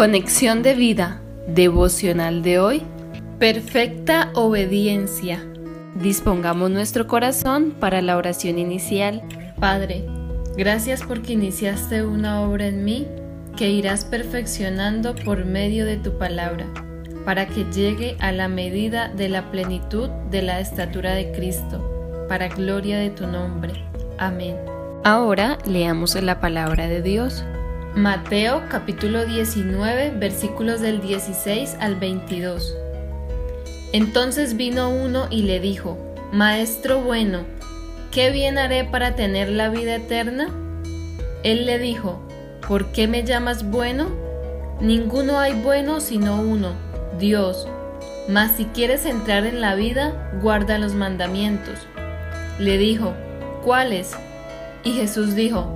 Conexión de vida devocional de hoy. Perfecta obediencia. Dispongamos nuestro corazón para la oración inicial. Padre, gracias porque iniciaste una obra en mí que irás perfeccionando por medio de tu palabra, para que llegue a la medida de la plenitud de la estatura de Cristo, para gloria de tu nombre. Amén. Ahora leamos la palabra de Dios. Mateo capítulo 19 versículos del 16 al 22. Entonces vino uno y le dijo, Maestro bueno, ¿qué bien haré para tener la vida eterna? Él le dijo, ¿por qué me llamas bueno? Ninguno hay bueno sino uno, Dios. Mas si quieres entrar en la vida, guarda los mandamientos. Le dijo, ¿cuáles? Y Jesús dijo,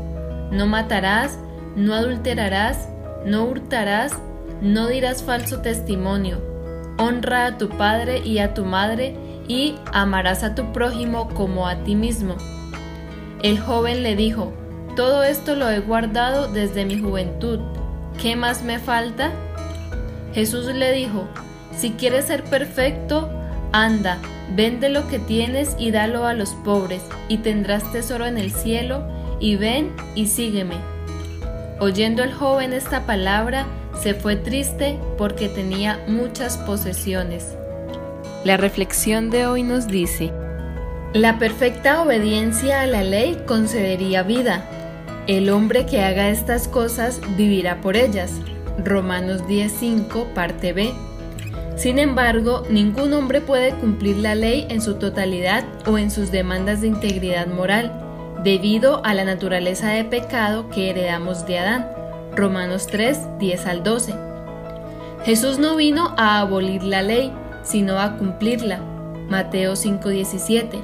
no matarás, no adulterarás, no hurtarás, no dirás falso testimonio, honra a tu padre y a tu madre, y amarás a tu prójimo como a ti mismo. El joven le dijo, todo esto lo he guardado desde mi juventud, ¿qué más me falta? Jesús le dijo, si quieres ser perfecto, anda, vende lo que tienes y dalo a los pobres, y tendrás tesoro en el cielo, y ven y sígueme. Oyendo el joven esta palabra, se fue triste porque tenía muchas posesiones. La reflexión de hoy nos dice, la perfecta obediencia a la ley concedería vida. El hombre que haga estas cosas vivirá por ellas. Romanos 10.5, parte B. Sin embargo, ningún hombre puede cumplir la ley en su totalidad o en sus demandas de integridad moral debido a la naturaleza de pecado que heredamos de Adán. Romanos 3, 10 al 12. Jesús no vino a abolir la ley, sino a cumplirla. Mateo 5, 17.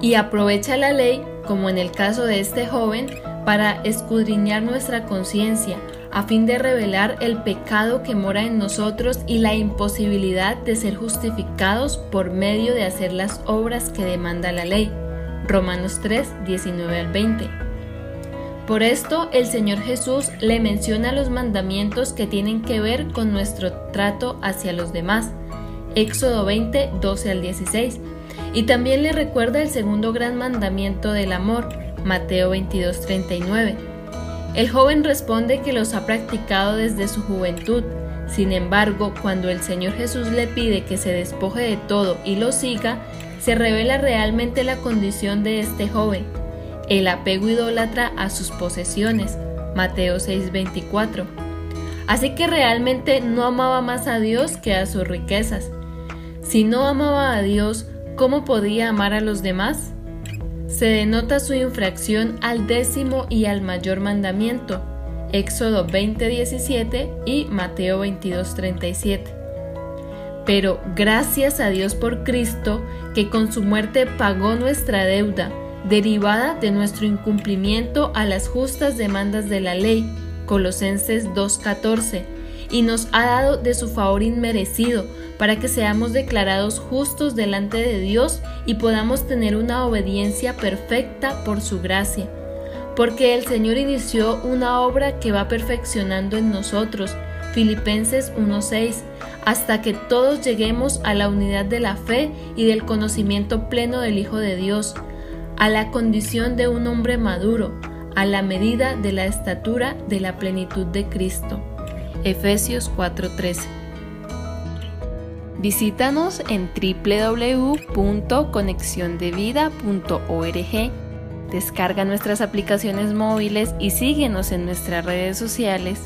Y aprovecha la ley, como en el caso de este joven, para escudriñar nuestra conciencia, a fin de revelar el pecado que mora en nosotros y la imposibilidad de ser justificados por medio de hacer las obras que demanda la ley. Romanos 3, 19 al 20. Por esto el Señor Jesús le menciona los mandamientos que tienen que ver con nuestro trato hacia los demás. Éxodo 20, 12 al 16. Y también le recuerda el segundo gran mandamiento del amor, Mateo 22, 39. El joven responde que los ha practicado desde su juventud. Sin embargo, cuando el Señor Jesús le pide que se despoje de todo y lo siga, se revela realmente la condición de este joven, el apego idólatra a sus posesiones, Mateo 6:24. Así que realmente no amaba más a Dios que a sus riquezas. Si no amaba a Dios, ¿cómo podía amar a los demás? Se denota su infracción al décimo y al mayor mandamiento, Éxodo 20:17 y Mateo 22:37. Pero gracias a Dios por Cristo, que con su muerte pagó nuestra deuda, derivada de nuestro incumplimiento a las justas demandas de la ley, Colosenses 2.14, y nos ha dado de su favor inmerecido, para que seamos declarados justos delante de Dios y podamos tener una obediencia perfecta por su gracia. Porque el Señor inició una obra que va perfeccionando en nosotros, Filipenses 1.6, hasta que todos lleguemos a la unidad de la fe y del conocimiento pleno del Hijo de Dios, a la condición de un hombre maduro, a la medida de la estatura de la plenitud de Cristo. Efesios 4:13. Visítanos en www.conexiondevida.org. Descarga nuestras aplicaciones móviles y síguenos en nuestras redes sociales